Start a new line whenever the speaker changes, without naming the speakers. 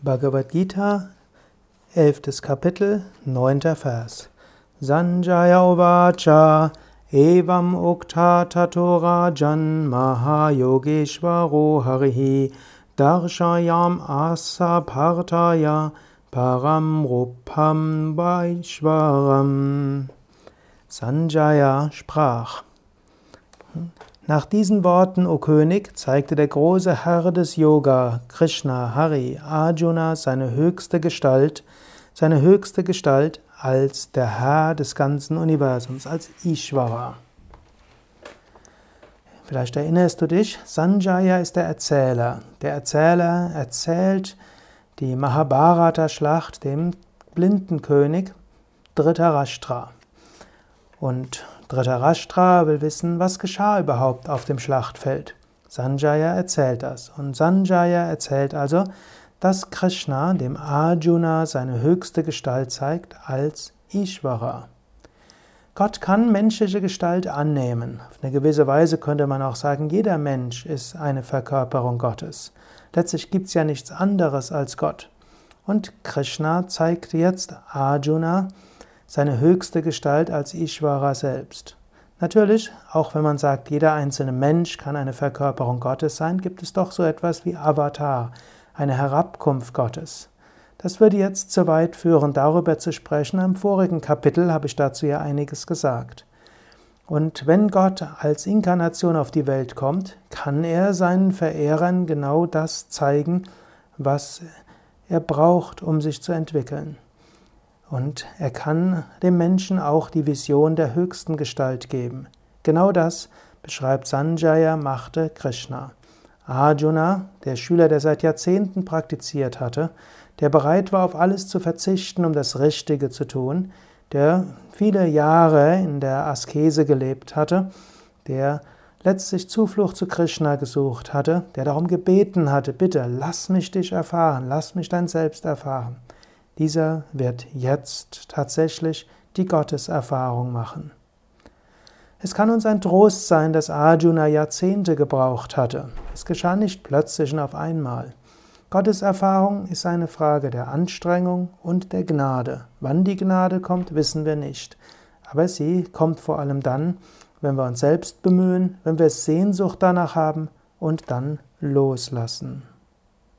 Bhagavad Gita, 11. Kapitel, 9. Vers. Sanjaya Uvacha Evam Ukta Tatorajan Mahayogeshvaro Harihi Darshayam Asa Partaya Param Rupam Vaishvaram. Sanjaya sprach. Nach diesen Worten, o König, zeigte der große Herr des Yoga, Krishna, Hari, Arjuna seine höchste Gestalt, seine höchste Gestalt als der Herr des ganzen Universums, als Ishvara. Vielleicht erinnerst du dich, Sanjaya ist der Erzähler. Der Erzähler erzählt die Mahabharata-Schlacht dem blinden König Dhritarashtra. Und Dhritarashtra will wissen, was geschah überhaupt auf dem Schlachtfeld. Sanjaya erzählt das. Und Sanjaya erzählt also, dass Krishna dem Arjuna seine höchste Gestalt zeigt als Ishvara. Gott kann menschliche Gestalt annehmen. Auf eine gewisse Weise könnte man auch sagen, jeder Mensch ist eine Verkörperung Gottes. Letztlich gibt es ja nichts anderes als Gott. Und Krishna zeigt jetzt Arjuna seine höchste Gestalt als Ishvara selbst. Natürlich, auch wenn man sagt, jeder einzelne Mensch kann eine Verkörperung Gottes sein, gibt es doch so etwas wie Avatar, eine Herabkunft Gottes. Das würde jetzt zu weit führen, darüber zu sprechen. Im vorigen Kapitel habe ich dazu ja einiges gesagt. Und wenn Gott als Inkarnation auf die Welt kommt, kann er seinen Verehrern genau das zeigen, was er braucht, um sich zu entwickeln. Und er kann dem Menschen auch die Vision der höchsten Gestalt geben. Genau das beschreibt Sanjaya, machte Krishna. Arjuna, der Schüler, der seit Jahrzehnten praktiziert hatte, der bereit war, auf alles zu verzichten, um das Richtige zu tun, der viele Jahre in der Askese gelebt hatte, der letztlich Zuflucht zu Krishna gesucht hatte, der darum gebeten hatte, bitte lass mich dich erfahren, lass mich dein Selbst erfahren. Dieser wird jetzt tatsächlich die Gotteserfahrung machen. Es kann uns ein Trost sein, dass Arjuna Jahrzehnte gebraucht hatte. Es geschah nicht plötzlich und auf einmal. Gotteserfahrung ist eine Frage der Anstrengung und der Gnade. Wann die Gnade kommt, wissen wir nicht. Aber sie kommt vor allem dann, wenn wir uns selbst bemühen, wenn wir Sehnsucht danach haben und dann loslassen.